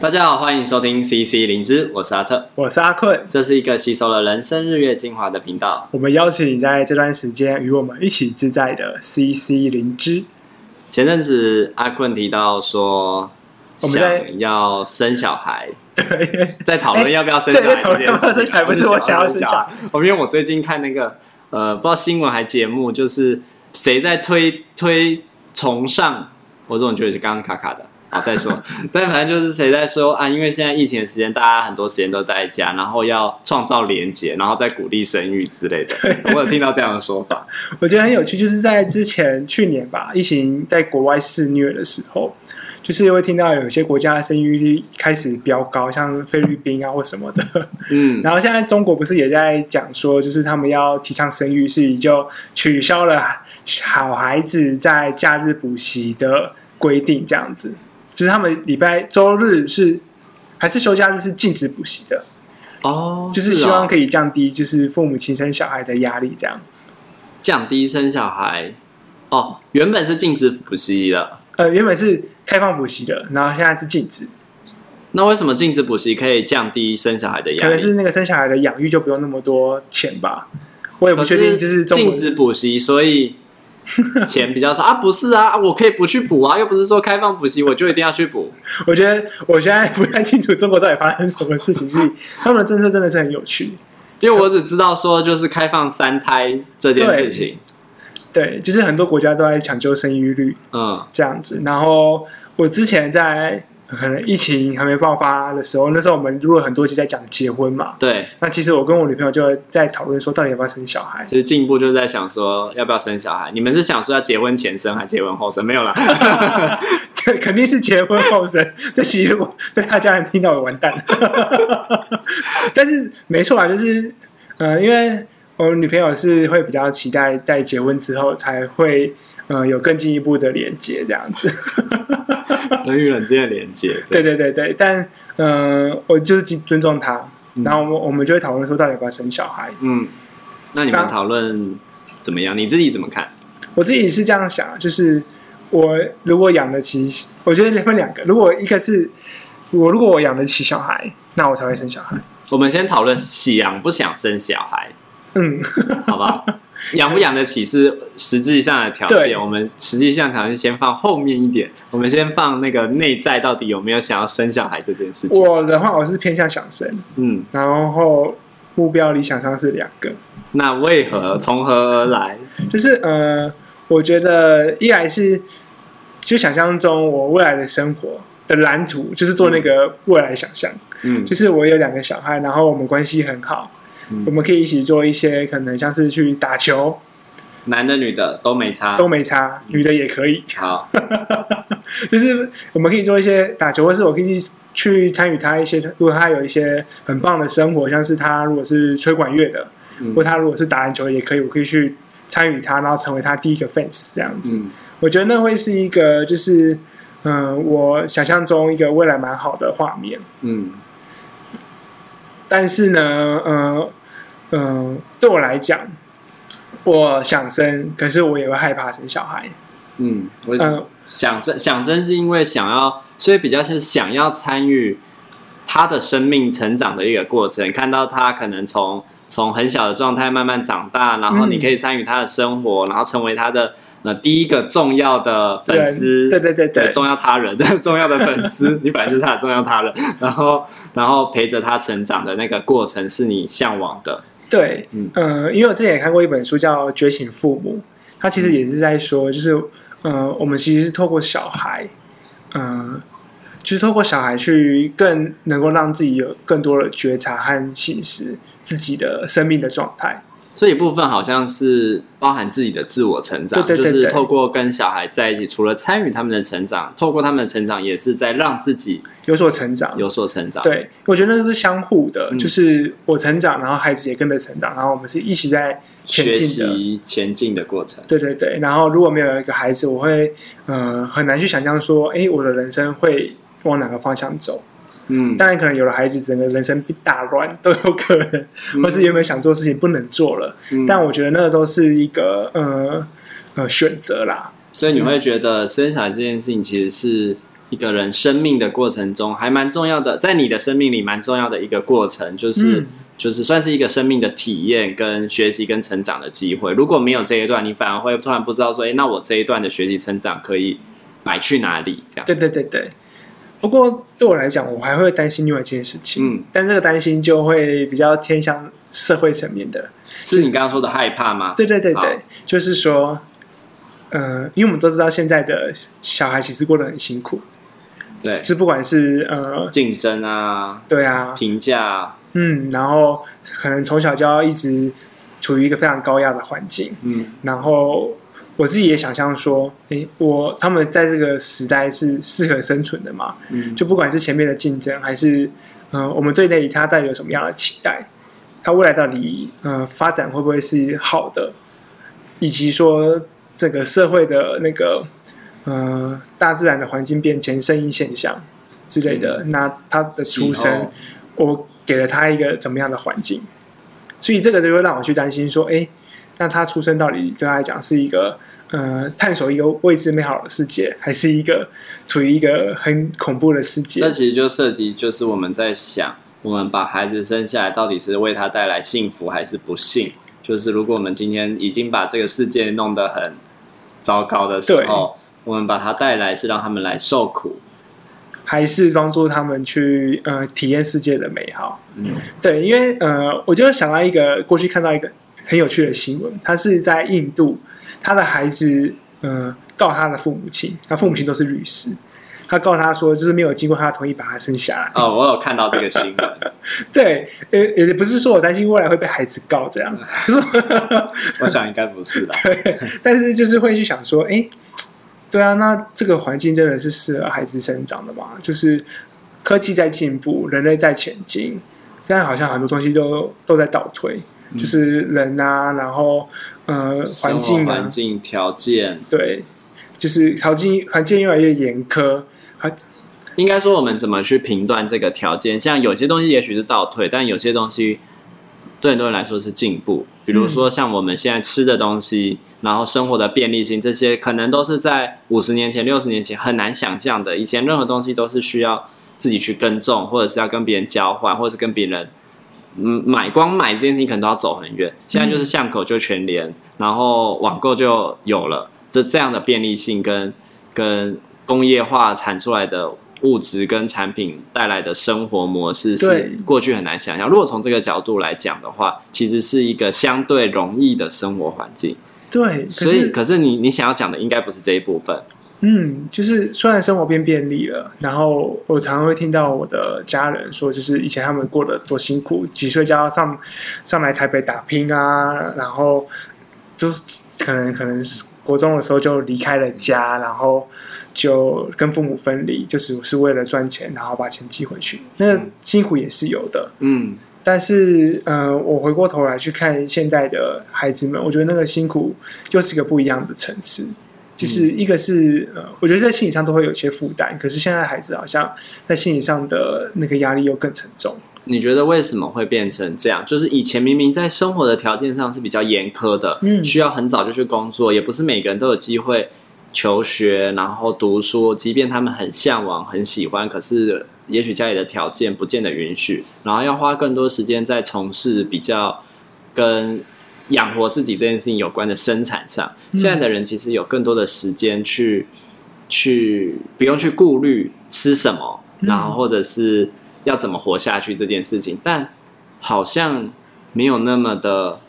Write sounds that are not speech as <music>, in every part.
大家好，欢迎收听 CC 灵芝，我是阿策，我是阿困，这是一个吸收了人生日月精华的频道。我们邀请你在这段时间与我们一起自在的 CC 灵芝。前阵子阿困提到说，我们想要生小孩，对，在讨论要不要生小孩这件事情。不是我想要生小孩，我因为我最近看那个呃，不知道新闻还节目，就是谁在推推崇尚，我总觉得是刚刚卡卡的。好，再说，但反正就是谁在说啊？因为现在疫情的时间，大家很多时间都在家，然后要创造连结，然后再鼓励生育之类的。我有听到这样的说法，我觉得很有趣。就是在之前去年吧，疫情在国外肆虐的时候，就是会听到有些国家的生育率开始飙高，像菲律宾啊或什么的。嗯，然后现在中国不是也在讲说，就是他们要提倡生育，所以就取消了小孩子在假日补习的规定，这样子。就是他们礼拜周日是还是休假日是禁止补习的哦，就是希望可以降低就是父母亲生小孩的压力，这样降低生小孩哦。原本是禁止补习的，呃，原本是开放补习的，然后现在是禁止。那为什么禁止补习可以降低生小孩的压力？可能是那个生小孩的养育就不用那么多钱吧？我也不确定，就是禁止补习，所以。<laughs> 钱比较少啊？不是啊，我可以不去补啊，又不是说开放补习我就一定要去补。我觉得我现在不太清楚中国到底发生什么事情，所以他们的政策真的是很有趣。因为我只知道说就是开放三胎这件事情，对，对，就是很多国家都在抢救生育率，嗯，这样子。然后我之前在。可能疫情还没爆发的时候，那时候我们录了很多集在讲结婚嘛。对。那其实我跟我女朋友就在讨论说，到底要不要生小孩？其实进一步就是在想说，要不要生小孩？你们是想说要结婚前生还是结婚后生？没有啦。<laughs> 对，肯定是结婚后生。这其实我被他家人听到我完蛋。<laughs> 但是没错啊，就是呃，因为我女朋友是会比较期待在结婚之后才会呃有更进一步的连接这样子。<laughs> 人与人之间的连接，对对对对，但嗯、呃，我就是尊重他，嗯、然后我我们就会讨论说，到底要不要生小孩？嗯，那你们讨论怎么样？你自己怎么看？我自己是这样想，就是我如果养得起，我觉得分两个，如果一个是我如果我养得起小孩，那我才会生小孩。我们先讨论想不想生小孩，嗯，好吧。<laughs> 养不养得起是实际上的条件，我们实际上条件先放后面一点。我们先放那个内在到底有没有想要生小孩这件事情。我的话，我是偏向想生，嗯，然后目标理想上是两个。那为何从何而来？就是呃，我觉得一来是就想象中我未来的生活的蓝图，就是做那个未来想象，嗯，就是我有两个小孩，然后我们关系很好。嗯、我们可以一起做一些可能像是去打球，男的女的都没差，都没差，女的也可以。好，<laughs> 就是我们可以做一些打球，或是我可以去参与他一些，如果他有一些很棒的生活，像是他如果是吹管乐的，嗯、或他如果是打篮球也可以，我可以去参与他，然后成为他第一个 fans 这样子。嗯、我觉得那会是一个，就是嗯、呃，我想象中一个未来蛮好的画面。嗯，但是呢，嗯、呃。嗯，对我来讲，我想生，可是我也会害怕生小孩。嗯，我想生，想生是因为想要，所以比较是想要参与他的生命成长的一个过程，看到他可能从从很小的状态慢慢长大，然后你可以参与他的生活，嗯、然后成为他的呃第一个重要的粉丝。对对对对，重要他人，<laughs> 重要的粉丝，你本来就是他的重要他人，然后然后陪着他成长的那个过程是你向往的。对，嗯、呃，因为我之前也看过一本书叫《觉醒父母》，他其实也是在说，就是，呃，我们其实是透过小孩，嗯、呃，就是透过小孩去更能够让自己有更多的觉察和醒思自己的生命的状态。这一部分好像是包含自己的自我成长，对对对对，就是透过跟小孩在一起，除了参与他们的成长，透过他们的成长，也是在让自己有所成长，有所成长。对，我觉得那个是相互的，嗯、就是我成长，然后孩子也跟着成长，然后我们是一起在前进的前进的过程。对对对，然后如果没有一个孩子，我会呃很难去想象说，哎，我的人生会往哪个方向走。嗯，当然可能有了孩子，整个人生大乱都有可能，嗯、或是有没有想做事情不能做了。嗯、但我觉得那个都是一个呃呃选择啦。所以你会觉得生小孩这件事情其实是一个人生命的过程中，还蛮重要的，在你的生命里蛮重要的一个过程，就是、嗯、就是算是一个生命的体验、跟学习、跟成长的机会。如果没有这一段，你反而会突然不知道说，哎，那我这一段的学习成长可以摆去哪里？这样。对对对对。不过对我来讲，我还会担心另外一件事情。嗯，但这个担心就会比较偏向社会层面的，是你刚刚说的害怕吗？对对对对，就是说，呃，因为我们都知道现在的小孩其实过得很辛苦。对，是不管是呃竞争啊，对啊，评价，嗯，然后可能从小就要一直处于一个非常高压的环境，嗯，然后我自己也想象说，诶，我他们在这个时代是适合生存的嘛，嗯，就不管是前面的竞争，还是呃我们对内他带有什么样的期待，他未来到底呃发展会不会是好的，以及说这个社会的那个。呃，大自然的环境变迁、声音现象之类的，嗯、那他的出生，我给了他一个怎么样的环境？所以这个就会让我去担心说，哎，那他出生到底对他来讲是一个呃探索一个未知美好的世界，还是一个处于一个很恐怖的世界？这其实就涉及，就是我们在想，我们把孩子生下来，到底是为他带来幸福还是不幸？就是如果我们今天已经把这个世界弄得很糟糕的时候。我们把他带来是让他们来受苦，还是帮助他们去呃体验世界的美好？嗯，对，因为呃，我就想到一个过去看到一个很有趣的新闻，它是在印度，他的孩子呃告他的父母亲，他父母亲都是律师，他告他说就是没有经过他的同意把他生下来。哦，我有看到这个新闻。<laughs> 对，呃，也不是说我担心未来会被孩子告这样，<laughs> 我想应该不是吧。<laughs> 对，但是就是会去想说，哎。对啊，那这个环境真的是适合孩子生长的吗？就是科技在进步，人类在前进，现在好像很多东西都都在倒退，嗯、就是人啊，然后呃环境啊，环境条件，对，就是条件环境越来越严苛，还应该说我们怎么去评断这个条件？像有些东西也许是倒退，但有些东西。对很多人来说是进步，比如说像我们现在吃的东西，嗯、然后生活的便利性，这些可能都是在五十年前、六十年前很难想象的。以前任何东西都是需要自己去耕种，或者是要跟别人交换，或者是跟别人嗯买，光买这件事情可能都要走很远。现在就是巷口就全联，然后网购就有了，这这样的便利性跟跟工业化产出来的。物质跟产品带来的生活模式是过去很难想象。如果从这个角度来讲的话，其实是一个相对容易的生活环境。对，所以可是你你想要讲的应该不是这一部分。嗯，就是虽然生活变便利了，然后我常常会听到我的家人说，就是以前他们过得多辛苦，几岁就要上上来台北打拼啊，然后就可能可能是国中的时候就离开了家，然后。就跟父母分离，就只是为了赚钱，然后把钱寄回去。那个辛苦也是有的，嗯。但是，呃，我回过头来去看现在的孩子们，我觉得那个辛苦又是一个不一样的层次。就是一个是，呃，我觉得在心理上都会有些负担，可是现在孩子好像在心理上的那个压力又更沉重。你觉得为什么会变成这样？就是以前明明在生活的条件上是比较严苛的，嗯，需要很早就去工作，也不是每个人都有机会。求学，然后读书，即便他们很向往、很喜欢，可是也许家里的条件不见得允许，然后要花更多时间在从事比较跟养活自己这件事情有关的生产上。现在的人其实有更多的时间去去不用去顾虑吃什么，然后或者是要怎么活下去这件事情，但好像没有那么的。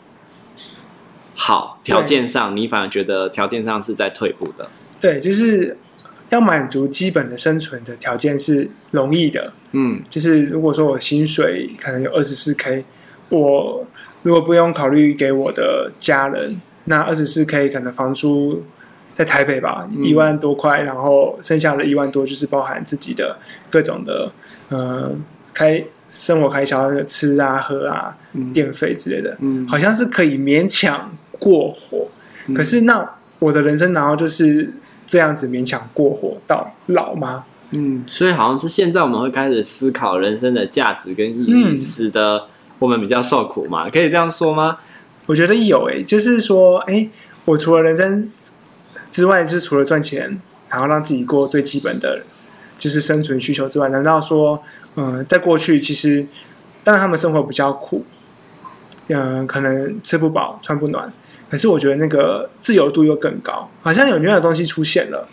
好，条件上你反而觉得条件上是在退步的。对，就是要满足基本的生存的条件是容易的。嗯，就是如果说我薪水可能有二十四 K，我如果不用考虑给我的家人，那二十四 K 可能房租在台北吧，一万多块，然后剩下的一万多就是包含自己的各种的呃开生活开销，那个吃啊、喝啊、嗯、电费之类的，嗯，好像是可以勉强。过活，可是那我的人生然后就是这样子勉强过活到老吗？嗯，所以好像是现在我们会开始思考人生的价值跟意义，使得我们比较受苦嘛？可以这样说吗？我觉得有诶、就是说，哎、我除了人生之外，就是除了赚钱，然后让自己过最基本的就是生存需求之外，难道说，嗯、在过去其实，当然他们生活比较苦，嗯、可能吃不饱穿不暖，可是我觉得那个自由度又更高，好像有另外的东西出现了，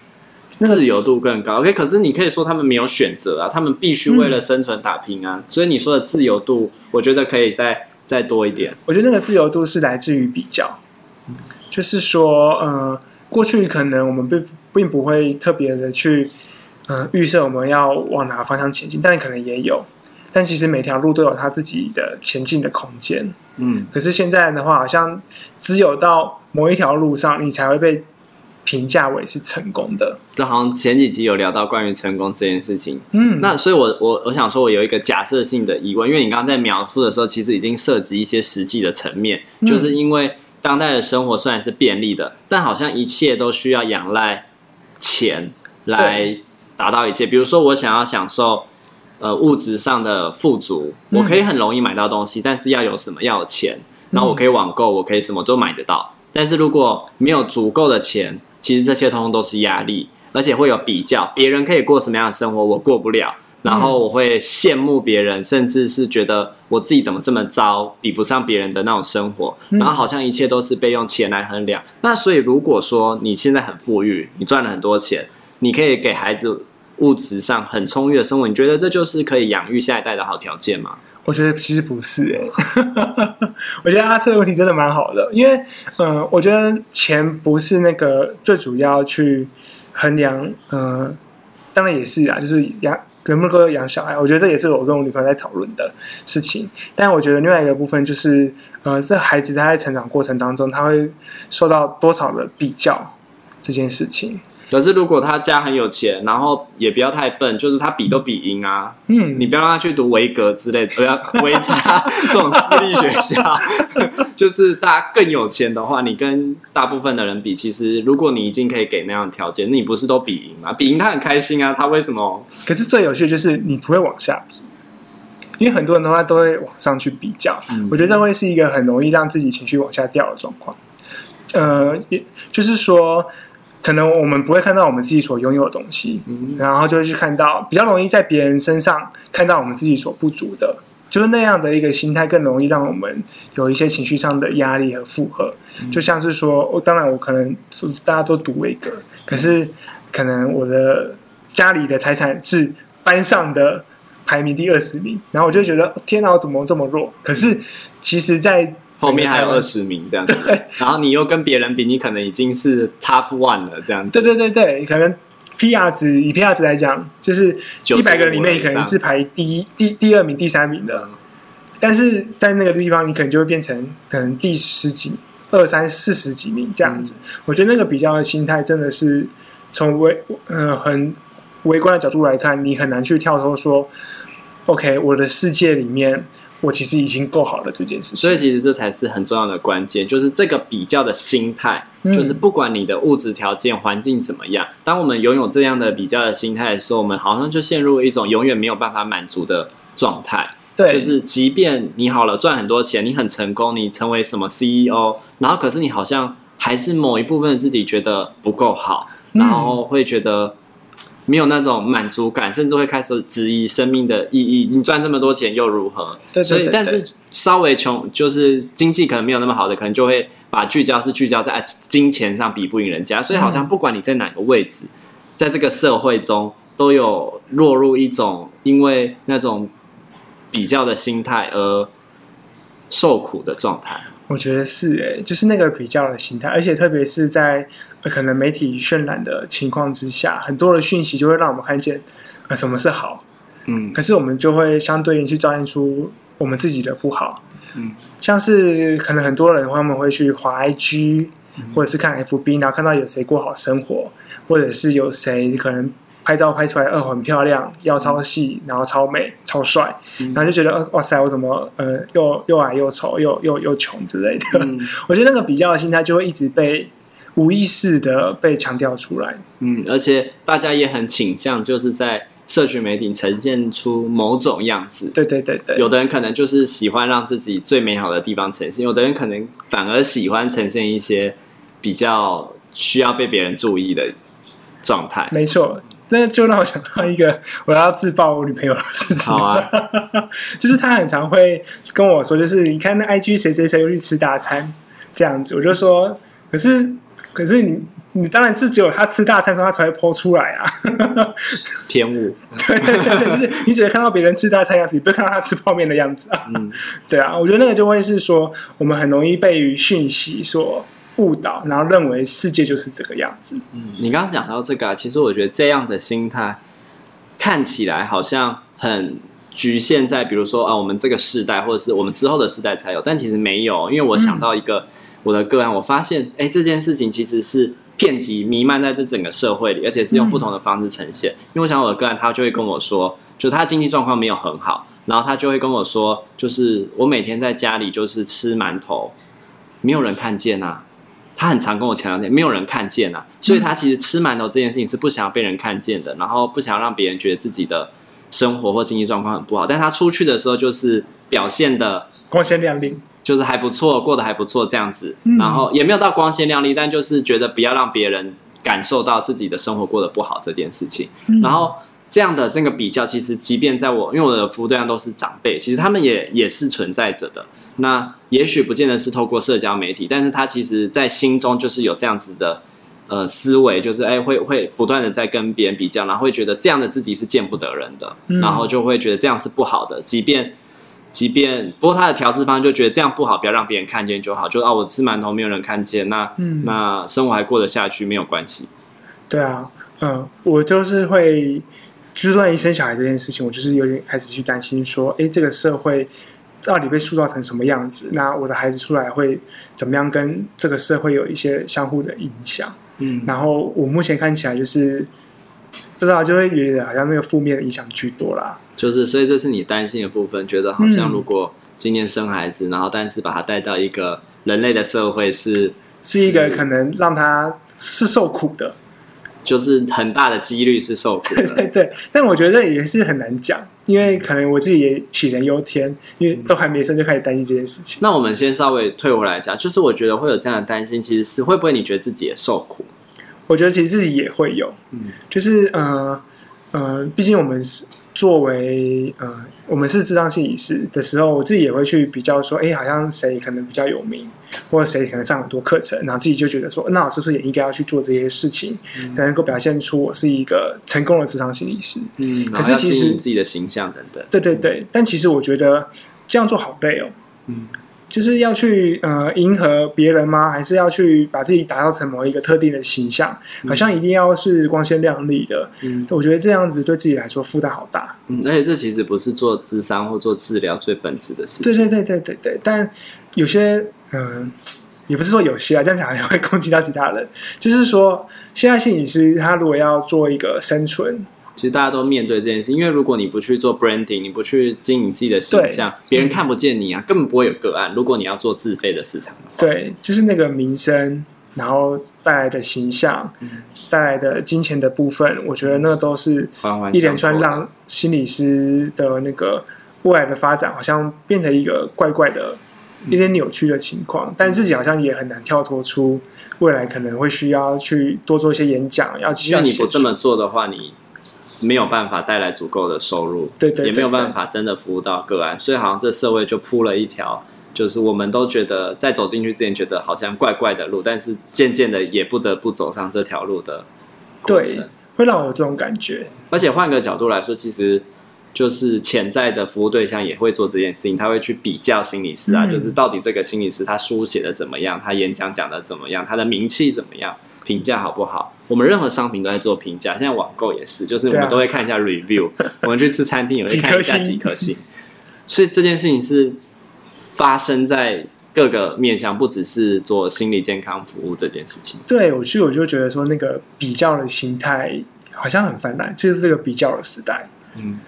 自由度更高。OK，可是你可以说他们没有选择啊，他们必须为了生存打拼啊，嗯、所以你说的自由度，我觉得可以再再多一点。我觉得那个自由度是来自于比较，就是说，嗯、呃，过去可能我们并并不会特别的去。嗯，预设我们要往哪个方向前进，但可能也有，但其实每条路都有它自己的前进的空间。嗯，可是现在的话，好像只有到某一条路上，你才会被评价为是成功的。就好像前几集有聊到关于成功这件事情。嗯，那所以我，我我我想说，我有一个假设性的疑问，因为你刚刚在描述的时候，其实已经涉及一些实际的层面，嗯、就是因为当代的生活虽然是便利的，但好像一切都需要仰赖钱来。达到一切，比如说我想要享受，呃，物质上的富足，我可以很容易买到东西，嗯、但是要有什么？要有钱，然后我可以网购，我可以什么都买得到。但是如果没有足够的钱，其实这些通通都是压力，而且会有比较，别人可以过什么样的生活，我过不了，然后我会羡慕别人，甚至是觉得我自己怎么这么糟，比不上别人的那种生活，然后好像一切都是被用钱来衡量。那所以如果说你现在很富裕，你赚了很多钱。你可以给孩子物质上很充裕的生活，你觉得这就是可以养育下一代的好条件吗？我觉得其实不是哎、<laughs> 我觉得阿策的问题真的蛮好的，因为嗯、我觉得钱不是那个最主要去衡量，嗯、呃，当然也是啊，就是养能不能够养小孩，我觉得这也是我跟我女朋友在讨论的事情。但我觉得另外一个部分就是，呃，这孩子他在成长过程当中，他会受到多少的比较这件事情。可是，如果他家很有钱，然后也不要太笨，就是他比都比赢啊。嗯，你不要让他去读维格之类的，不要维差这种私立学校。<laughs> 就是大家更有钱的话，你跟大部分的人比，其实如果你已经可以给那样的条件，那你不是都比赢吗？比赢他很开心啊，他为什么？可是最有趣就是你不会往下比，因为很多人的话都会往上去比较。嗯，我觉得这会是一个很容易让自己情绪往下掉的状况。呃，也就是说。可能我们不会看到我们自己所拥有的东西，嗯、然后就会去看到比较容易在别人身上看到我们自己所不足的，就是那样的一个心态更容易让我们有一些情绪上的压力和负荷。嗯、就像是说，我当然我可能大家都读维格，可是可能我的家里的财产是班上的排名第二十名，然后我就觉得天哪，我怎么这么弱？可是其实，在后面还有二十名这样子，<laughs> 然后你又跟别人比，你可能已经是 top one 了这样子。对对对对，可能 PR 值以 PR 值来讲，就是一百个人里面，你可能是排第一、第第二名、第三名的。但是在那个地方，你可能就会变成可能第十几、二三四十几名这样子。嗯、我觉得那个比较的心态真的是从微呃很微观的角度来看，你很难去跳脱说，OK，我的世界里面。我其实已经够好了这件事情，所以其实这才是很重要的关键，就是这个比较的心态，嗯、就是不管你的物质条件、环境怎么样，当我们拥有这样的比较的心态的时候，我们好像就陷入一种永远没有办法满足的状态。对，就是即便你好了，赚很多钱，你很成功，你成为什么 CEO，然后可是你好像还是某一部分自己觉得不够好，然后会觉得。没有那种满足感，甚至会开始质疑生命的意义。你赚这么多钱又如何？对对对对，所以，但是稍微穷，就是经济可能没有那么好的，可能就会把聚焦是聚焦在金钱上，比不赢人家。所以，好像不管你在哪个位置，在这个社会中，都有落入一种因为那种比较的心态而受苦的状态。我觉得是诶、欸，就是那个比较的心态，而且特别是在。可能媒体渲染的情况之下，很多的讯息就会让我们看见，呃，什么是好，嗯，可是我们就会相对应去照现出我们自己的不好，嗯，像是可能很多人他们会去滑 IG，或者是看 FB，然后看到有谁过好生活，或者是有谁可能拍照拍出来呃很漂亮，腰超细，然后超美超帅，然后就觉得哇塞，我怎么呃又又矮又丑又又又穷之类的，嗯，<laughs> 我觉得那个比较的心态就会一直被。无意识的被强调出来，嗯，而且大家也很倾向，就是在社群媒体呈现出某种样子。对对对对，有的人可能就是喜欢让自己最美好的地方呈现，有的人可能反而喜欢呈现一些比较需要被别人注意的状态。没错，这就让我想到一个我要自爆我女朋友的事情。好啊，<laughs> 就是她很常会跟我说，就是你看那 IG 谁谁谁又去吃大餐这样子，我就说，可是可是你你当然是只有他吃大餐的时候，他才会 po 出来啊。<laughs> 偏误。<laughs> 对对对，就是你只会看到别人吃大餐样子，你不会看到他吃泡面的样子啊。嗯，对啊，我觉得那个就会是说，我们很容易被讯息所误导，然后认为世界就是这个样子。嗯，你刚刚讲到这个啊，其实我觉得这样的心态看起来好像很局限在，比如说啊，我们这个世代或者是我们之后的世代才有，但其实没有。因为我想到一个我的个案，我发现，哎，这件事情其实是遍及弥漫在这整个社会里，而且是用不同的方式呈现。因为我想我的个案，他就会跟我说，就他经济状况没有很好，然后他就会跟我说，就是我每天在家里就是吃馒头，没有人看见啊。他很常跟我强调，没有人看见啊，所以他其实吃馒头这件事情是不想要被人看见的，然后不想要让别人觉得自己的生活或经济状况很不好。但他出去的时候就是表现的光鲜亮丽，就是还不错，过得还不错这样子，然后也没有到光鲜亮丽，但就是觉得不要让别人感受到自己的生活过得不好这件事情，然后。这样的这个比较，其实即便在我，因为我的服务对象都是长辈，其实他们也也是存在着的。那也许不见得是透过社交媒体，但是他其实在心中就是有这样子的呃思维，就是哎会会不断的在跟别人比较，然后会觉得这样的自己是见不得人的，嗯、然后就会觉得这样是不好的。即便即便不过他的调试方就觉得这样不好，不要让别人看见就好，就啊我吃馒头没有人看见，那、嗯、那生活还过得下去没有关系。对啊，嗯，我就是会。就是关于生小孩这件事情，我就是有点开始去担心，说，哎，这个社会到底被塑造成什么样子？那我的孩子出来会怎么样跟这个社会有一些相互的影响？嗯，然后我目前看起来就是不知道，就会觉得好像那个负面的影响居多啦。就是，所以这是你担心的部分，觉得好像如果今年生孩子，嗯、然后但是把他带到一个人类的社会是，是是一个可能让他是受苦的。就是很大的几率是受苦的，<laughs> 对对对，但我觉得也是很难讲，因为可能我自己也杞人忧天，因为都还没生就开始担心这件事情。那我们先稍微退回来一下，就是我觉得会有这样的担心，其实是会不会你觉得自己也受苦？我觉得其实自己也会有，嗯，就是呃呃，毕竟我们是。作为呃，我们是智障心理师的时候，我自己也会去比较说，哎，好像谁可能比较有名，或者谁可能上很多课程，然后自己就觉得说，那我是不是也应该要去做这些事情，才能够表现出我是一个成功的智商心理师？嗯，可是其实自己的形象等等，对对对，但其实我觉得这样做好累哦。嗯。就是要去呃迎合别人吗？还是要去把自己打造成某一个特定的形象？好像一定要是光鲜亮丽的。嗯，我觉得这样子对自己来说负担好大。嗯，而且这其实不是做智商或做治疗最本质的事情。对对对对对对。但有些嗯、呃，也不是说有些啊，这样讲也会攻击到其他人。就是说，现在心理师他如果要做一个生存。其实大家都面对这件事，因为如果你不去做 branding，你不去经营自己的形象，别人看不见你啊，根本不会有个案。如果你要做自费的市场，对，就是那个名声，然后带来的形象，带来的金钱的部分，我觉得那都是一连串让心理师的那个未来的发展，好像变成一个怪怪的、有点扭曲的情况。但自己好像也很难跳脱出未来可能会需要去多做一些演讲，要其实你不这么做的话，你。没有办法带来足够的收入，对对，对，对，也没有办法真的服务到个案，所以好像这社会就铺了一条，就是我们都觉得在走进去之前觉得好像怪怪的路，但是渐渐的也不得不走上这条路的过程，对，会让我有这种感觉。而且换个角度来说，其实就是潜在的服务对象也会做这件事情，他会去比较心理师啊，嗯、就是到底这个心理师他书写的怎么样，他演讲讲的怎么样，他的名气怎么样。评价好不好？我们任何商品都在做评价，现在网购也是，就是我们都会看一下 review。<laughs> 啊、我们去吃餐厅也会看一下几颗星。所以这件事情是发生在各个面向，不只是做心理健康服务这件事情。对，我去我就觉得说，那个比较的心态好像很泛滥，就是这个比较的时代。嗯，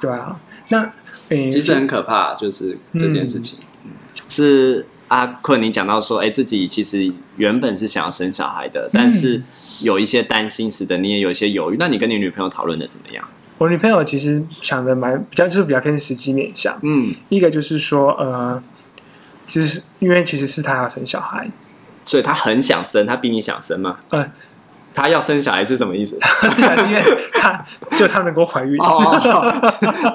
对啊。那诶，其实很可怕，就是这件事情、嗯、是。阿坤，你讲到说，哎、欸，自己其实原本是想要生小孩的，但是有一些担心，使得你也有一些犹豫。那你跟你女朋友讨论的怎么样？我女朋友其实想的蛮比较，就是比较偏实际面向。嗯，一个就是说，呃，其实因为其实是她要生小孩，所以她很想生，她比你想生吗？呃，他要生小孩是什么意思？<laughs> 因为他就他能够怀孕哦，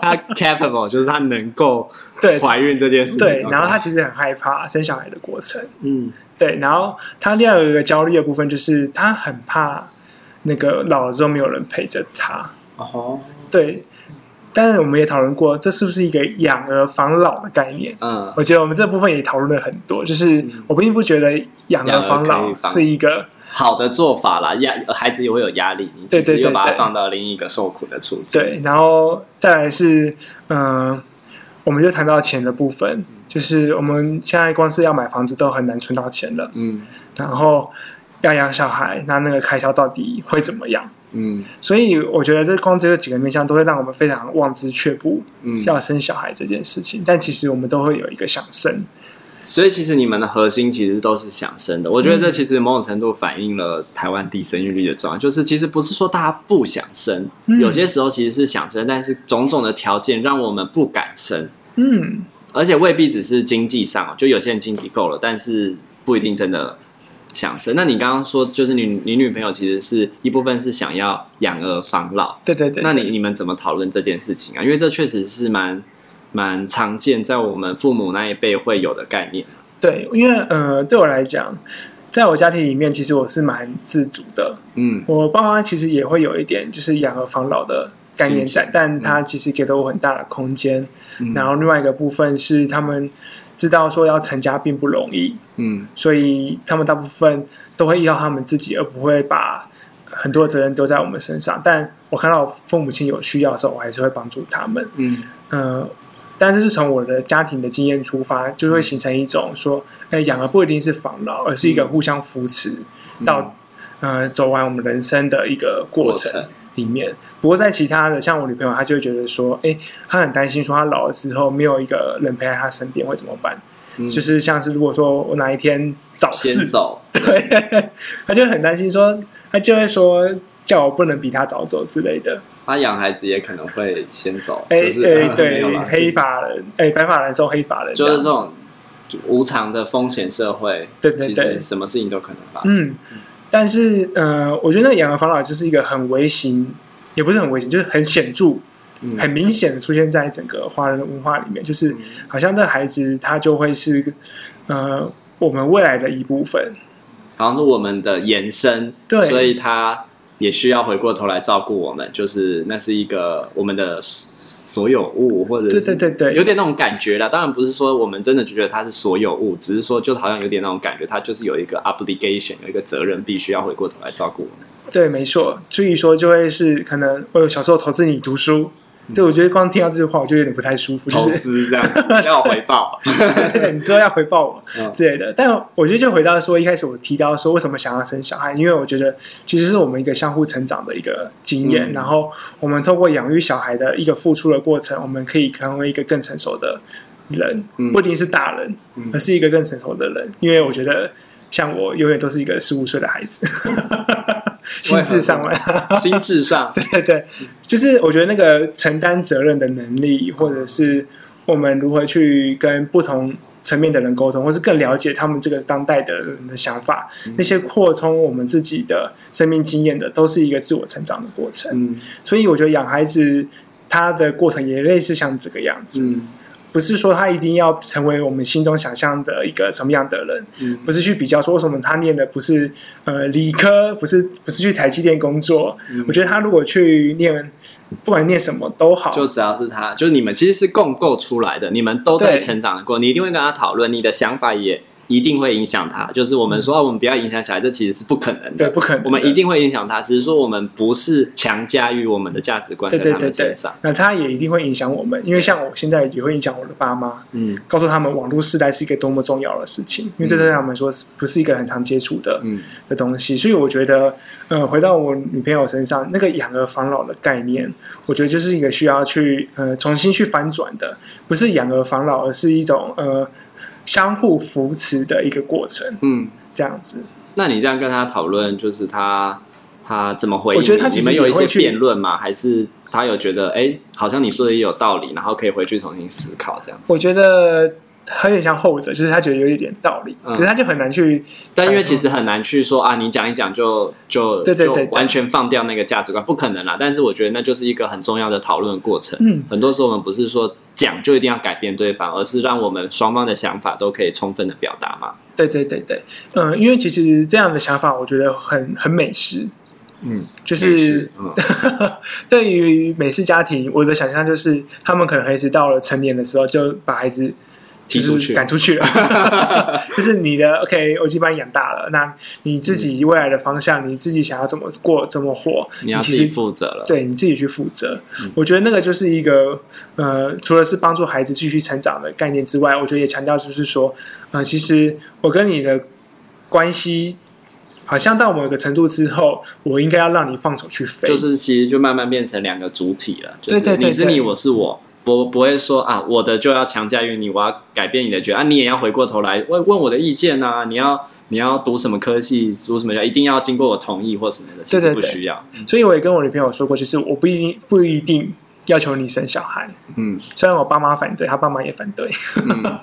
他 capable 就是他能够对怀孕这件事情。对，然后他其实很害怕生小孩的过程。嗯，对，然后他另外有一个焦虑的部分，就是他很怕那个老了之后没有人陪着他。哦，对。但是我们也讨论过，这是不是一个养儿防老的概念？嗯，我觉得我们这部分也讨论了很多。就是我并不觉得养儿防老是一个好的做法啦，压孩子也会有压力，你其实又把它放到另一个受苦的处境。对，然后再来是，嗯、呃，我们就谈到钱的部分，就是我们现在光是要买房子都很难存到钱了。嗯，然后要养小孩，那那个开销到底会怎么样？嗯，所以我觉得这光这几个面向都会让我们非常望之却步。嗯，要生小孩这件事情，但其实我们都会有一个想生。所以其实你们的核心其实都是想生的。我觉得这其实某种程度反映了台湾低生育率的状况，就是其实不是说大家不想生，有些时候其实是想生，但是种种的条件让我们不敢生。嗯，而且未必只是经济上，就有些人经济够了，但是不一定真的。想生？那你刚刚说，就是你你女朋友其实是一部分是想要养儿防老，对对对。那你你们怎么讨论这件事情啊？因为这确实是蛮蛮常见，在我们父母那一辈会有的概念。对，因为呃，对我来讲，在我家庭里面，其实我是蛮自主的。嗯，我爸妈其实也会有一点就是养儿防老的概念在，但他其实给了我很大的空间。嗯，然后另外一个部分是他们。知道说要成家并不容易，嗯，所以他们大部分都会依靠他们自己，而不会把很多责任丢在我们身上。但我看到父母亲有需要的时候，我还是会帮助他们，嗯呃，但是是从我的家庭的经验出发，就会形成一种说，哎，养儿不一定是防老，而是一个互相扶持到，嗯、呃走完我们人生的一个过程。里面，不过在其他的，像我女朋友，她就会觉得说，哎，她很担心，说她老了之后没有一个人陪在她身边会怎么办？嗯、就是像是如果说我哪一天早逝，走，<laughs> 对，她就很担心说，说她就会说叫我不能比她早走之类的。她养孩子也可能会先走，哎、就是哎对，黑发人，哎，白发人送黑发人，就是这种无常的风险社会，对对对，什么事情都可能发生。嗯但是，呃，我觉得那养儿防老就是一个很微型，也不是很微型，就是很显著、嗯、很明显的出现在整个华人的文化里面，就是好像这孩子他就会是，呃，我们未来的一部分，好像是我们的延伸，对，所以他也需要回过头来照顾我们，就是那是一个我们的。所有物，或者对对对对，有点那种感觉啦。当然不是说我们真的就觉得它是所有物，只是说就好像有点那种感觉，它就是有一个 obligation，有一个责任，必须要回过头来照顾我们。对，没错。至于说就会是可能我有小时候投资你读书。就我觉得光听到这句话，我就有点不太舒服。投资这样 <laughs> 要回报，你之后要回报我之类的。但我觉得就回到说，一开始我提到说，为什么想要生小孩？因为我觉得其实是我们一个相互成长的一个经验。然后我们透过养育小孩的一个付出的过程，我们可以成为一个更成熟的人，不一定是大人，而是一个更成熟的人。因为我觉得像我永远都是一个十五岁的孩子。<laughs> 心智上来，<laughs> 心智上，<laughs> 对对对，就是我觉得那个承担责任的能力，或者是我们如何去跟不同层面的人沟通，或是更了解他们这个当代的人的想法，嗯、那些扩充我们自己的生命经验的，都是一个自我成长的过程。嗯、所以我觉得养孩子，他的过程也类似像这个样子。嗯不是说他一定要成为我们心中想象的一个什么样的人，嗯、不是去比较说为什么他念的不是呃理科，不是不是去台积电工作。嗯、我觉得他如果去念，不管念什么都好，就只要是他，就是你们其实是共构出来的，你们都在成长的过，你一定会跟他讨论，你的想法也。一定会影响他，就是我们说，我们不要影响小孩，这其实是不可能的。对，不可能。我们一定会影响他，只是说我们不是强加于我们的价值观在他们身上。那他也一定会影响我们，因为像我现在也会影响我的爸妈。嗯，告诉他们网络时代是一个多么重要的事情，因为这对他们来说是不是一个很常接触的嗯的东西。所以我觉得，呃，回到我女朋友身上，那个养儿防老的概念，我觉得就是一个需要去呃重新去翻转的，不是养儿防老，而是一种呃。相互扶持的一个过程，嗯，这样子。那你这样跟他讨论，就是他他怎么回应？我觉得他你们有一些辩论吗？还是他有觉得，哎、欸，好像你说的也有道理，然后可以回去重新思考这样子？我觉得他有点像后者，就是他觉得有一点道理，嗯、可是他就很难去。但因为其实很难去说啊，你讲一讲就就对对对，对，就完全放掉那个价值观，不可能啦。但是我觉得那就是一个很重要的讨论过程。嗯，很多时候我们不是说讲就一定要改变对方，而是让我们双方的想法都可以充分的表达嘛。对对对对，嗯，因为其实这样的想法，我觉得很很美式。嗯，就是、嗯、<laughs> 对于美式家庭，我的想象就是他们可能孩子到了成年的时候，就把孩子就是赶出去了，<laughs> 就是你的 OK，我已经把你养大了，那你自己未来的方向，嗯、你自己想要怎么过，怎么活，你要自己负责了，对，你自己去负责。嗯、我觉得那个就是一个呃，除了是帮助孩子继续成长的概念之外，我觉得也强调就是说，呃，其实我跟你的关系。好像到某一个程度之后，我应该要让你放手去飞，就是其实就慢慢变成两个主体了。就是你是你，我是我，不不会说啊，我的就要强加于你，我要改变你的决定啊，你也要回过头来问问我的意见啊。你要你要读什么科系，读什么叫一定要经过我同意或什么的，其实不需要。对对对。所以我也跟我女朋友说过，就是我不一定不一定要求你生小孩。嗯，虽然我爸妈反对，他爸妈也反对。嗯，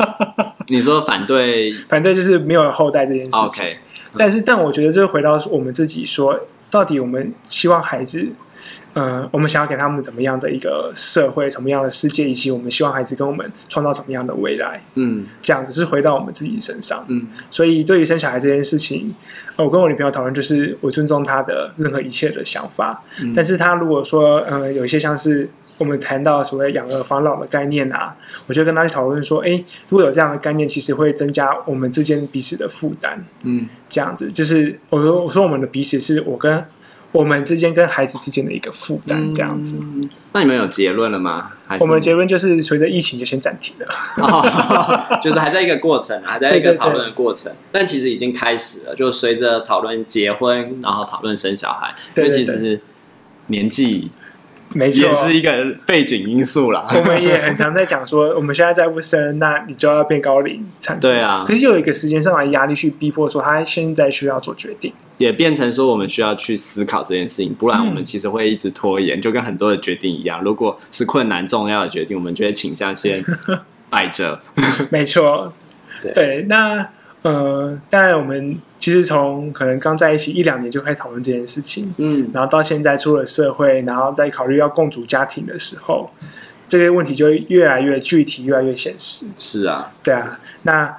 你说反对？<laughs> 反对就是没有后代这件事情。OK。但是，但我觉得，这回到我们自己说，到底我们希望孩子，呃，我们想要给他们怎么样的一个社会，什么样的世界，以及我们希望孩子跟我们创造什么样的未来，嗯，这样子是回到我们自己身上，嗯。所以，对于生小孩这件事情，我跟我女朋友讨论，就是我尊重她的任何一切的想法，嗯，但是她如果说，呃，有一些像是。我们谈到所谓养儿防老的概念啊，我就跟她去讨论说，哎，如果有这样的概念，其实会增加我们之间彼此的负担。嗯，这样子就是我说，我说我们的彼此是我跟我们之间跟孩子之间的一个负担，这样子。嗯，那你们有结论了吗？我们的结论就是随着疫情就先暂停了，哦，<laughs> 就是还在一个过程，还在一个讨论的过程。但其实已经开始了，就随着讨论结婚，然后讨论生小孩，因为其实年纪。没错，也是一个背景因素啦。<laughs> 我们也很常在讲说，我们现在再不生，那你就要变高龄产妇。对啊，可是有一个时间上的压力去逼迫说，他现在需要做决定，也变成说我们需要去思考这件事情，不然我们其实会一直拖延，嗯、就跟很多的决定一样。如果是困难重要的决定，我们就会倾向先 <laughs> 摆着。没错，<laughs> 对，对，那。呃，当然，我们其实从可能刚在一起一两年就开始讨论这件事情，嗯，然后到现在出了社会，然后再考虑要共组家庭的时候，这些问题就越来越具体，越来越现实。是啊，对啊。那，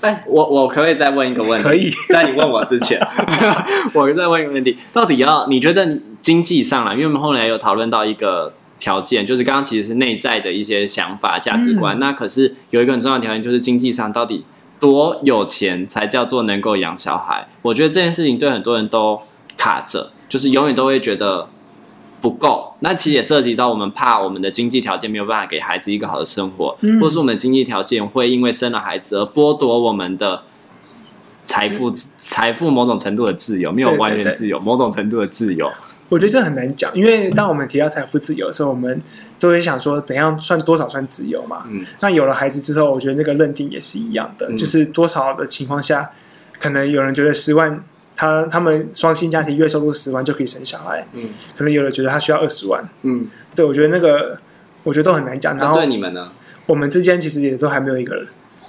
哎，我我可不可以再问一个问题？可以，<laughs> 在你问我之前，<laughs> 我再问一个问题：到底要你觉得经济上来，因为我们后来有讨论到一个条件，就是刚刚其实是内在的一些想法、价值观。嗯、那可是有一个很重要的条件，就是经济上到底。多有钱才叫做能够养小孩？我觉得这件事情对很多人都卡着，就是永远都会觉得不够。那其实也涉及到我们怕我们的经济条件没有办法给孩子一个好的生活，嗯、或是我们经济条件会因为生了孩子而剥夺我们的财富、财富某种程度的自由，没有完全自由，某种程度的自由。我觉得这很难讲，因为当我们提到财富自由的时候，我们都会想说，怎样算多少算自由嘛？嗯，那有了孩子之后，我觉得那个认定也是一样的，嗯、就是多少的情况下，可能有人觉得十万，他他们双薪家庭月收入十万就可以生小孩，嗯，可能有人觉得他需要二十万，嗯，对，我觉得那个我觉得都很难讲。然后对你们呢，我们之间其实也都还没有一个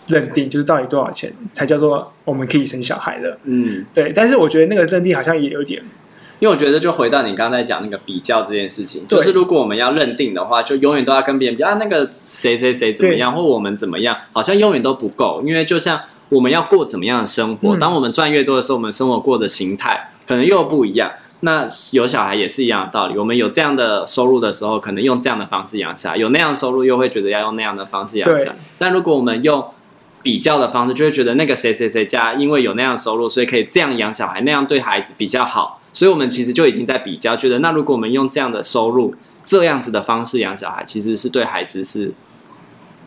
认定，就是到底多少钱才叫做我们可以生小孩的，嗯，对。但是我觉得那个认定好像也有点。因为我觉得，就回到你刚才讲那个比较这件事情，就是如果我们要认定的话，就永远都要跟别人比啊，那个谁谁谁怎么样，或我们怎么样，好像永远都不够。因为就像我们要过怎么样的生活，当我们赚越多的时候，我们生活过的形态可能又不一样。那有小孩也是一样的道理，我们有这样的收入的时候，可能用这样的方式养小孩；有那样的收入，又会觉得要用那样的方式养小孩。但如果我们用比较的方式，就会觉得那个谁谁谁家因为有那样的收入，所以可以这样养小孩，那样对孩子比较好。所以，我们其实就已经在比较，觉得那如果我们用这样的收入、这样子的方式养小孩，其实是对孩子是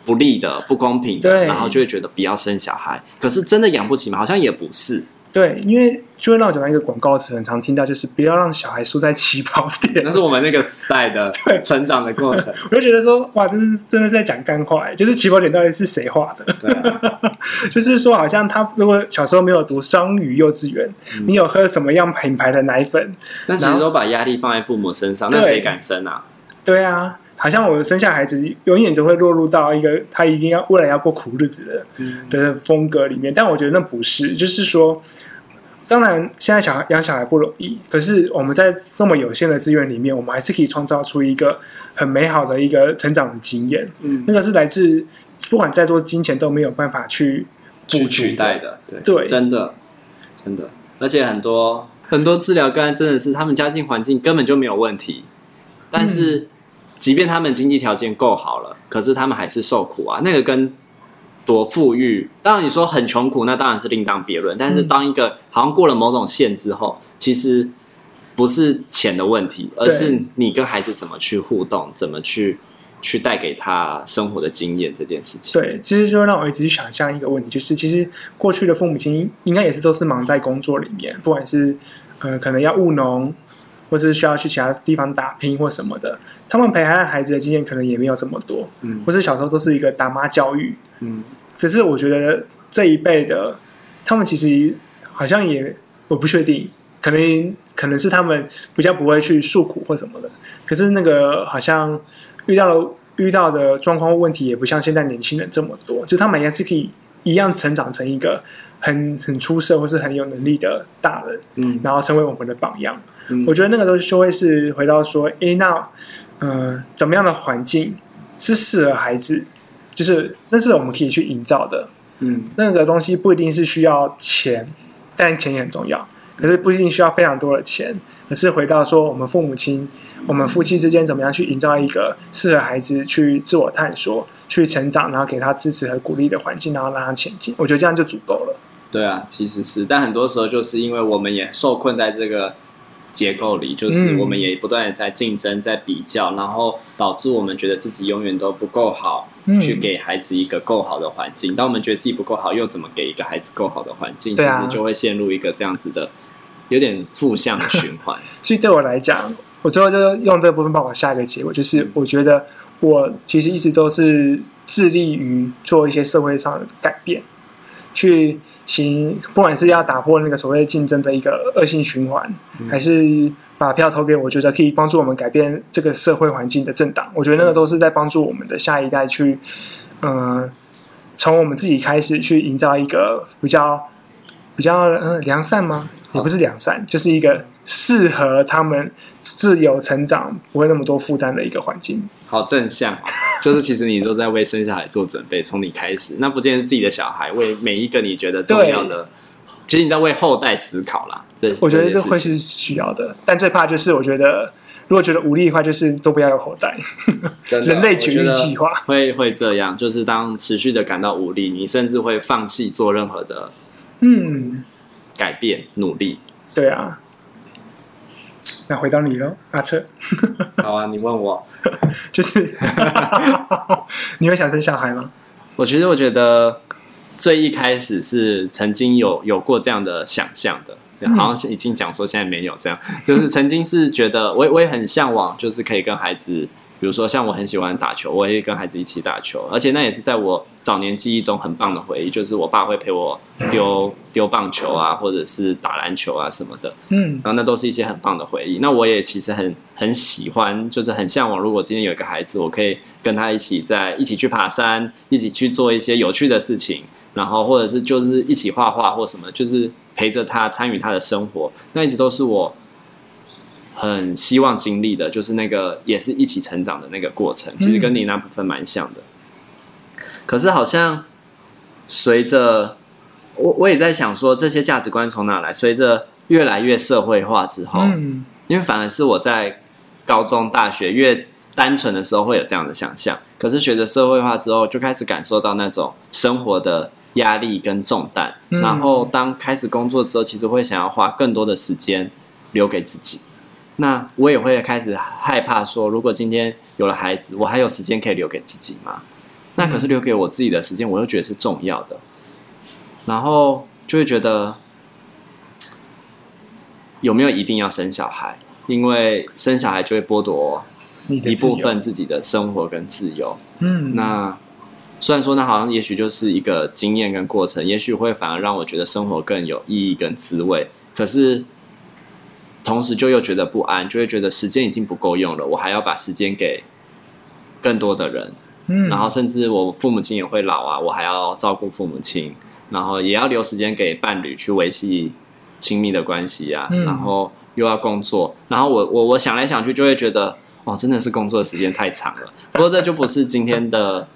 不利的、不公平的，然后就会觉得不要生小孩。可是真的养不起吗？好像也不是。对，因为就会让我讲到一个广告词，很常听到，就是不要让小孩输在起跑点。那是我们那个时代的 <laughs> 成长的过程。我就觉得说，哇，真是真的在讲干话。就是起跑点到底是谁画的？对啊、<laughs> 就是说，好像他如果小时候没有读双语幼稚园，嗯、你有喝什么样品牌的奶粉？那其实都把压力放在父母身上，那谁敢生啊？对啊，好像我生下孩子永远都会落入到一个他一定要未来要过苦日子的、嗯、的风格里面，但我觉得那不是，就是说，当然现在小孩养小孩不容易，可是我们在这么有限的资源里面，我们还是可以创造出一个很美好的一个成长的经验。嗯，那个是来自不管再多金钱都没有办法去去取代的，对，对，真的，真的，而且很多很多治疗个案真的是他们家境环境根本就没有问题，但是。嗯即便他们经济条件够好了，可是他们还是受苦啊。那个跟多富裕，当然你说很穷苦，那当然是另当别论。但是当一个好像过了某种线之后，其实不是钱的问题，而是你跟孩子怎么去互动，怎么去去带给他生活的经验这件事情。对，其实就让我一直去想象一个问题，就是其实过去的父母亲应该也是都是忙在工作里面，不管是呃可能要务农。或是需要去其他地方打拼或什么的，他们陪伴孩子的经验可能也没有这么多，嗯，或是小时候都是一个打妈教育，嗯，可是我觉得这一辈的，他们其实好像也我不确定，可能可能是他们比较不会去诉苦或什么的，可是那个好像遇到了遇到的状况问题也不像现在年轻人这么多，就他们也是可以一样成长成一个。很 <laughs> 很出色或是很有能力的大人，嗯，然后成为我们的榜样。嗯，我觉得那个都是就会是回到说，诶，那，呃，怎么样的环境是适合孩子？就是那是我们可以去营造的，嗯，那个东西不一定是需要钱，但钱也很重要。可是不一定需要非常多的钱，可是回到说，我们父母亲、我们夫妻之间怎么样去营造一个适合孩子去自我探索、去成长，然后给他支持和鼓励的环境，然后让他前进。我觉得这样就足够了。对啊，其实是，但很多时候就是因为我们也受困在这个结构里，就是我们也不断的在竞争、在比较，然后导致我们觉得自己永远都不够好，去给孩子一个够好的环境。当我们觉得自己不够好，又怎么给一个孩子够好的环境？其实就会陷入一个这样子的有点负向的循环。<laughs> 所以对我来讲，我最后就用这个部分帮我下一个结果，就是我觉得我其实一直都是致力于做一些社会上的改变。去行，不管是要打破那个所谓竞争的一个恶性循环，嗯，还是把票投给我觉得可以帮助我们改变这个社会环境的政党，我觉得那个都是在帮助我们的下一代去，嗯、呃，从我们自己开始去营造一个比较比较嗯良善吗？也不是良善，就是一个适合他们自由成长、不会那么多负担的一个环境。好正向，<laughs> 就是其实你都在为生小孩做准备，从你开始，那不见得是自己的小孩，为每一个你觉得重要的，其实你在为后代思考啦。这我觉得这会是需要的，但最怕就是我觉得，如果觉得无力的话，就是都不要有后代。<laughs> 人类绝育计划会会这样，就是当持续的感到无力，你甚至会放弃做任何的嗯改变努力。对啊。那回到你喽，阿策。<laughs> 好啊，你问我，<laughs> 就是 <laughs> 你会想生小孩吗？我其实我觉得最一开始是曾经有有过这样的想象的，嗯，好像是已经讲说现在没有这样，就是曾经是觉得我我也很向往，就是可以跟孩子。比如说，像我很喜欢打球，我也跟孩子一起打球，而且那也是在我早年记忆中很棒的回忆，就是我爸会陪我丢丢棒球啊，或者是打篮球啊什么的，嗯，然后那都是一些很棒的回忆。那我也其实很很喜欢，就是很向往，如果今天有一个孩子，我可以跟他一起在一起去爬山，一起去做一些有趣的事情，然后或者是就是一起画画或什么，就是陪着他参与他的生活，那一直都是我。很希望经历的，就是那个也是一起成长的那个过程，其实跟你那部分蛮像的。嗯。可是好像随着我，我也在想说，这些价值观从哪来？随着越来越社会化之后，嗯，因为反而是我在高中、大学越单纯的时候会有这样的想象，可是随着社会化之后，就开始感受到那种生活的压力跟重担。然后当开始工作之后，其实会想要花更多的时间留给自己。那我也会开始害怕说，如果今天有了孩子，我还有时间可以留给自己吗？那可是留给我自己的时间，我又觉得是重要的，然后就会觉得有没有一定要生小孩？因为生小孩就会剥夺一部分自己的生活跟自由。嗯，那虽然说那好像也许就是一个经验跟过程，也许会反而让我觉得生活更有意义跟滋味。可是。同时就又觉得不安，就会觉得时间已经不够用了，我还要把时间给更多的人，嗯，然后甚至我父母亲也会老啊，我还要照顾父母亲，然后也要留时间给伴侣去维系亲密的关系啊，嗯、然后又要工作，然后我我我想来想去就会觉得，哦，真的是工作的时间太长了。不过这就不是今天的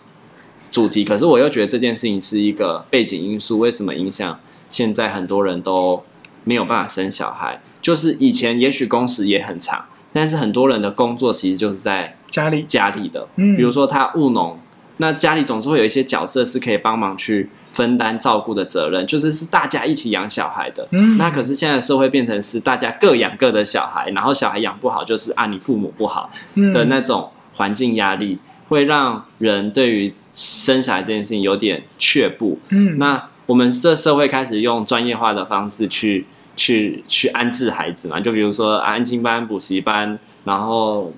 主题，可是我又觉得这件事情是一个背景因素，为什么影响现在很多人都没有办法生小孩？就是以前也许工时也很长，但是很多人的工作其实就是在家里家里的，嗯，比如说他务农，那家里总是会有一些角色是可以帮忙去分担照顾的责任，就是是大家一起养小孩的。嗯，那可是现在社会变成是大家各养各的小孩，然后小孩养不好就是啊你父母不好的那种环境压力，会让人对于生小孩这件事情有点却步。嗯，那我们这社会开始用专业化的方式去。去去安置孩子嘛，就比如说安亲班、补习班，然后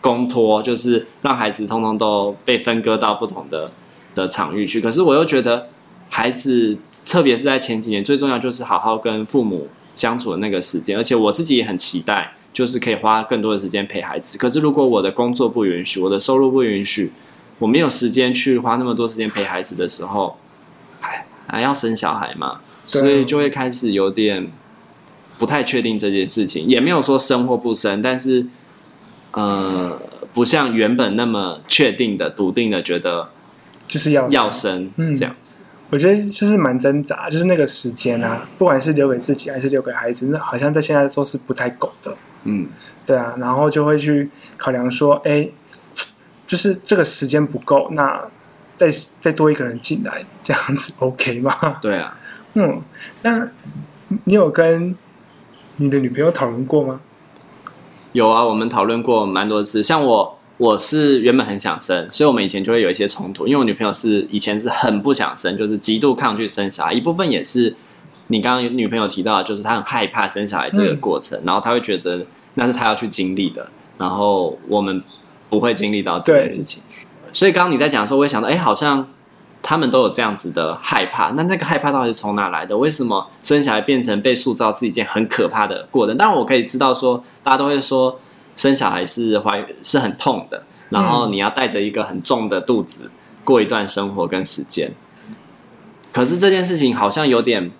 公托，就是让孩子通通都被分割到不同的的场域去。可是我又觉得，孩子特别是在前几年，最重要就是好好跟父母相处的那个时间。而且我自己也很期待，就是可以花更多的时间陪孩子。可是如果我的工作不允许，我的收入不允许，我没有时间去花那么多时间陪孩子的时候，还还要生小孩吗？所以就会开始有点不太确定这件事情，也没有说生或不生，但是呃，不像原本那么确定的、笃定的觉得就是要要生嗯这样子。我觉得就是蛮挣扎，就是那个时间啊，不管是留给自己还是留给孩子，那好像在现在都是不太够的。嗯，对啊，然后就会去考量说，哎，<tsk> 就是这个时间不够，那再再多一个人进来，这样子 OK 吗？对啊。嗯，那你有跟你的女朋友讨论过吗？有啊，我们讨论过蛮多次。像我，我是原本很想生，所以我们以前就会有一些冲突。因为我女朋友是以前是很不想生，就是极度抗拒生小孩。一部分也是你刚刚女朋友提到，就是她很害怕生小孩这个过程，然后她会觉得那是她要去经历的，然后我们不会经历到这件事情。所以刚刚你在讲的时候，我也想到，哎，好像。他们都有这样子的害怕，那那个害怕到底是从哪来的？为什么生小孩变成被塑造是一件很可怕的过程？当然，我可以知道说，大家都会说生小孩是怀是很痛的，然后你要带着一个很重的肚子过一段生活跟时间。可是这件事情好像有点，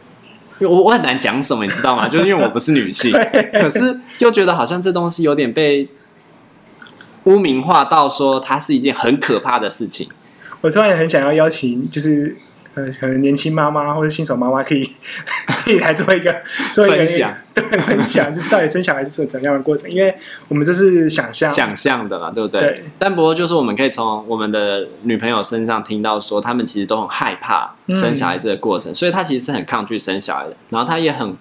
<laughs> 我我很难讲什么，你知道吗？就是因为我不是女性，可是又觉得好像这东西有点被污名化到，说它是一件很可怕的事情。我突然很想要邀请，就是呃，可能年轻妈妈或者新手妈妈可以 <laughs> 可以来做一个做一个分享，对，分享，就是到底生小孩是怎样的过程？因为我们这是想象想象的嘛，对不对？对。但不过就是我们可以从我们的女朋友身上听到说，他们其实都很害怕生小孩这个过程，嗯、所以她其实是很抗拒生小孩的，然后她也很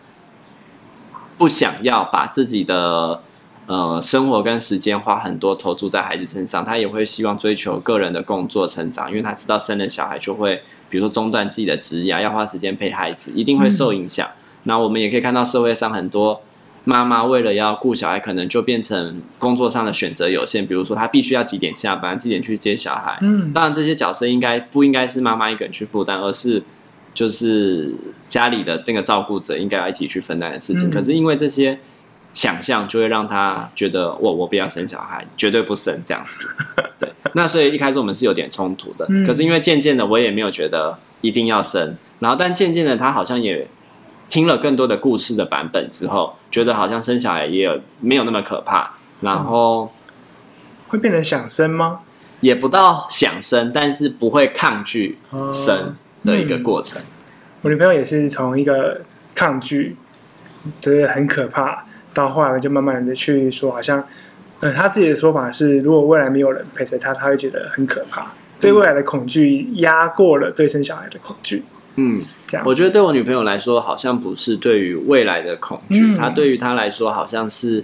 不想要把自己的。呃，生活跟时间花很多投注在孩子身上，他也会希望追求个人的工作成长，因为他知道生了小孩就会，比如说中断自己的职业，要花时间陪孩子，一定会受影响。那、嗯、我们也可以看到社会上很多妈妈为了要顾小孩，可能就变成工作上的选择有限，比如说他必须要几点下班，几点去接小孩。嗯，当然这些角色应该不应该是妈妈一个人去负担，而是就是家里的那个照顾者应该要一起去分担的事情。嗯、可是因为这些。想象就会让他觉得我我不要生小孩，绝对不生这样子。<laughs> 对，那所以一开始我们是有点冲突的。嗯、可是因为渐渐的，我也没有觉得一定要生。然后，但渐渐的，他好像也听了更多的故事的版本之后，觉得好像生小孩也有没有那么可怕。然后、嗯、会变成想生吗？也不到想生，但是不会抗拒生的一个过程。嗯、我女朋友也是从一个抗拒，觉得很可怕。到后来就慢慢的去说，好像，嗯，他自己的说法是，如果未来没有人陪着他，他会觉得很可怕，对未来的恐惧压过了对生小孩的恐惧。嗯，这样。我觉得对我女朋友来说，好像不是对于未来的恐惧，她、嗯、对于她来说，好像是，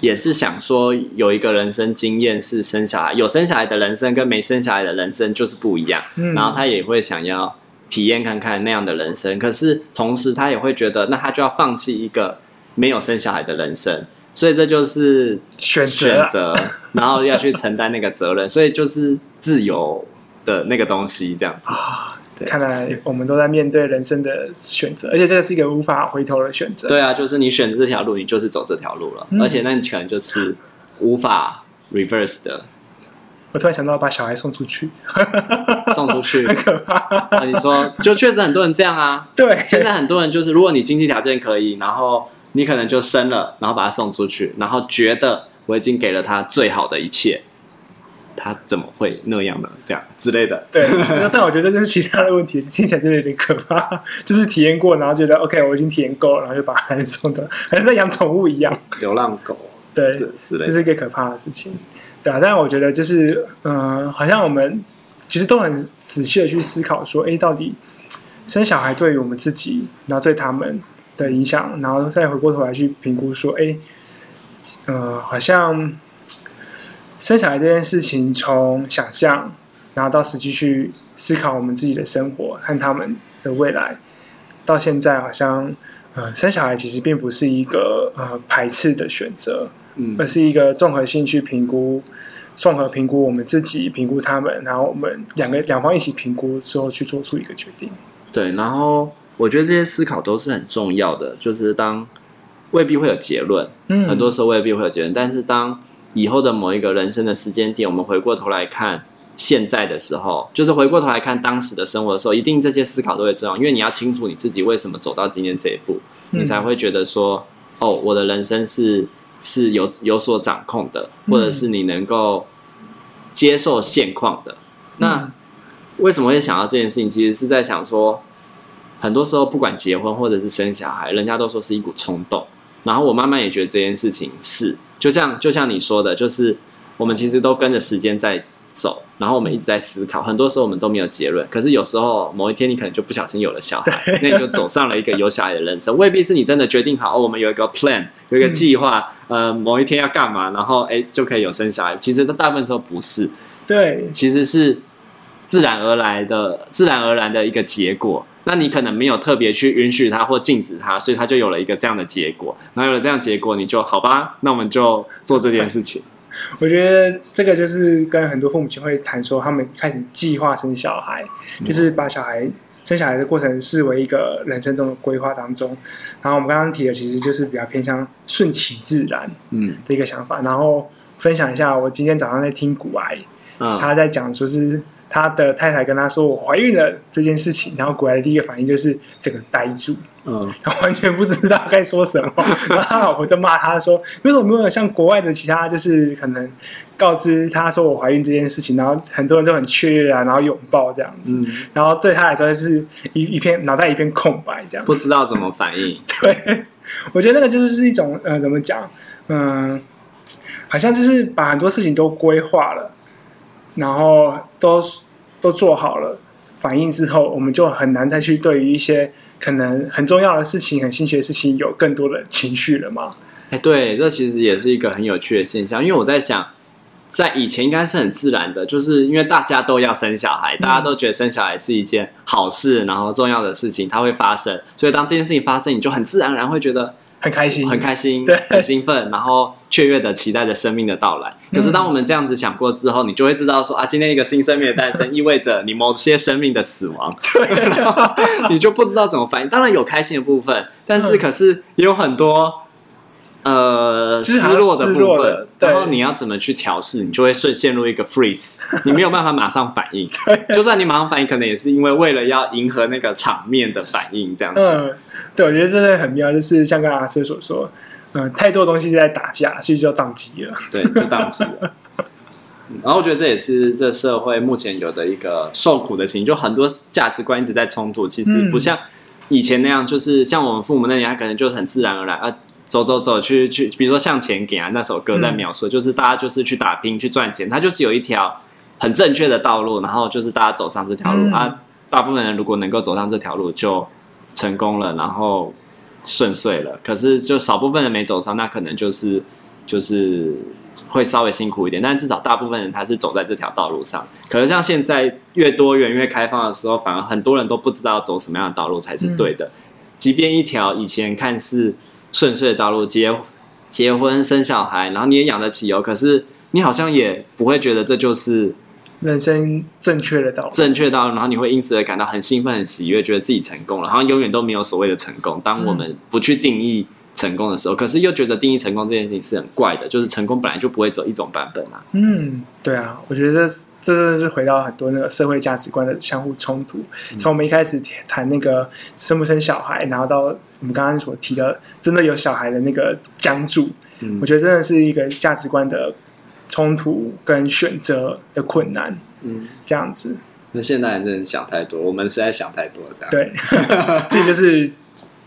也是想说有一个人生经验是生小孩，有生小孩的人生跟没生小孩的人生就是不一样。嗯，然后她也会想要体验看看那样的人生，可是同时她也会觉得，那她就要放弃一个。没有生小孩的人生，所以这就是选择，选择，然后要去承担那个责任，所以就是自由的那个东西，这样子。啊。看来我们都在面对人生的选择，而且这个是一个无法回头的选择。对啊，就是你选择这条路，你就是走这条路了，嗯、而且那你可能就是无法 reverse 的。我突然想到把小孩送出去，<laughs> 送出去。<laughs> 很可怕。啊，你说，就确实很多人这样啊。对，现在很多人就是，如果你经济条件可以，然后你可能就生了，然后把他送出去，然后觉得我已经给了他最好的一切，他怎么会那样呢？这样之类的。对，但我觉得这是其他的问题，听起来真的有点可怕。就是体验过，然后觉得 OK，我已经体验够了，然后就把孩子送走，好像在养宠物一样。流浪狗。对，这是一个可怕的事情。对啊，但我觉得就是，嗯、呃，好像我们其实都很仔细的去思考说，哎，到底生小孩对于我们自己，然后对他们的影响，然后再回过头来去评估说，哎，呃，好像生小孩这件事情，从想象，然后到实际去思考我们自己的生活和他们的未来，到现在好像，呃，生小孩其实并不是一个呃排斥的选择。而是一个综合性去评估，综合评估我们自己，评估他们，然后我们两个两方一起评估之后去做出一个决定。对，然后我觉得这些思考都是很重要的，就是当未必会有结论，嗯，很多时候未必会有结论，但是当以后的某一个人生的时间点，我们回过头来看现在的时候，就是回过头来看当时的生活的时候，一定这些思考都会重要，因为你要清楚你自己为什么走到今天这一步，你才会觉得说，哦，我的人生是。是有有所掌控的，或者是你能够接受现况的。嗯、那为什么会想到这件事情？其实是在想说，很多时候不管结婚或者是生小孩，人家都说是一股冲动。然后我慢慢也觉得这件事情是，就像就像你说的，就是我们其实都跟着时间在走，然后我们一直在思考，很多时候我们都没有结论。可是有时候某一天你可能就不小心有了小孩，<laughs> 那你就走上了一个有小孩的人生，未必是你真的决定好，哦、我们有一个 plan，有一个计划，嗯、呃，某一天要干嘛，然后哎就可以有生小孩。其实大部分时候不是，对，其实是自然而然的，自然而然的一个结果。那你可能没有特别去允许他或禁止他，所以他就有了一个这样的结果。然后有了这样结果，你就好吧，那我们就做这件事情。<laughs> 我觉得这个就是跟很多父母亲会谈说，他们开始计划生小孩，就是把小孩生小孩的过程视为一个人生中的规划当中。然后我们刚刚提的其实就是比较偏向顺其自然，嗯的一个想法。然后分享一下，我今天早上在听古癌，他在讲说是。他的太太跟他说：“我怀孕了这件事情。”然后股癌的第一个反应就是整个呆住，嗯，他完全不知道该说什么。<laughs> 然后他老婆就骂他说：“为什么没有像国外的其他，就是可能告知他说我怀孕这件事情？”然后很多人都很雀跃啊，然后拥抱这样子。嗯，然后对他来说是一一片脑袋一片空白，这样不知道怎么反应。<laughs> 对，我觉得那个就是一种呃，怎么讲？嗯、呃，好像就是把很多事情都规划了。然后都都做好了反应之后，我们就很难再去对于一些可能很重要的事情、很新奇的事情有更多的情绪了嘛？哎，对，这其实也是一个很有趣的现象。因为我在想，在以前应该是很自然的，就是因为大家都要生小孩，大家都觉得生小孩是一件好事，然后重要的事情它会发生，所以当这件事情发生，你就很自然而然会觉得。很开心，很开心，对，很兴奋，然后雀跃的期待着生命的到来。可是，当我们这样子想过之后，你就会知道说啊，今天一个新生命的诞生，意味着你某些生命的死亡，对。<laughs> 你就不知道怎么反应。当然有开心的部分，但是可是也有很多呃失落的部分。然后你要怎么去调试，你就会顺陷入一个 freeze，<laughs> 你没有办法马上反应。<laughs> 就算你马上反应，可能也是因为为了要迎合那个场面的反应这样子。对，我觉得真的很妙，就是像刚刚阿瑟所说，嗯、呃，太多东西在打架，所以就宕机了。<laughs> 对，就宕机了。然后我觉得这也是这社会目前有的一个受苦的情，就很多价值观一直在冲突。其实不像以前那样，就是像我们父母那年，他可能就是很自然而然啊，走走走去去，比如说向前给啊那首歌在描述，嗯、就是大家就是去打拼去赚钱，它就是有一条很正确的道路，然后就是大家走上这条路、嗯、啊。大部分人如果能够走上这条路，就成功了，然后顺遂了。可是就少部分人没走上，那可能就是就是会稍微辛苦一点。但至少大部分人他是走在这条道路上。可是像现在越多元越开放的时候，反而很多人都不知道走什么样的道路才是对的。嗯、即便一条以前看似顺遂的道路，结结婚生小孩，然后你也养得起哦，可是你好像也不会觉得这就是。人生正确的道路，正确道路，然后你会因此而感到很兴奋、很喜悦，觉得自己成功了，好像永远都没有所谓的成功。当我们不去定义成功的时候，可是又觉得定义成功这件事情是很怪的，就是成功本来就不会走一种版本啊。嗯，对啊，我觉得这真的是回到很多那个社会价值观的相互冲突。从我们一开始谈那个生不生小孩，然后到我们刚刚所提的真的有小孩的那个僵住，嗯，我觉得真的是一个价值观的冲突跟选择的困难。嗯，这样子。那现代人真的想太多，我们实在想太多了。对，这就是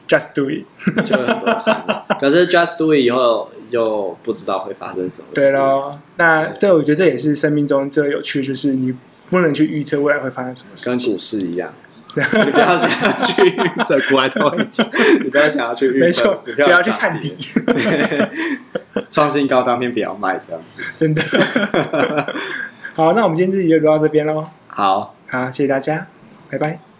just do it，就很多。可是 just do it 以后又不知道会发生什么。对喽，那这我觉得这也是生命中最有趣，就是你不能去预测未来会发生什么事，跟股市一样。对，你不要想要去预测股来投机，你不要想要去预测，没错，不要去看底。<laughs> 创新高当天不要卖，这样子。真的。<laughs> 好，那我们今天这集就录到这边喽。好，好，谢谢大家，拜拜。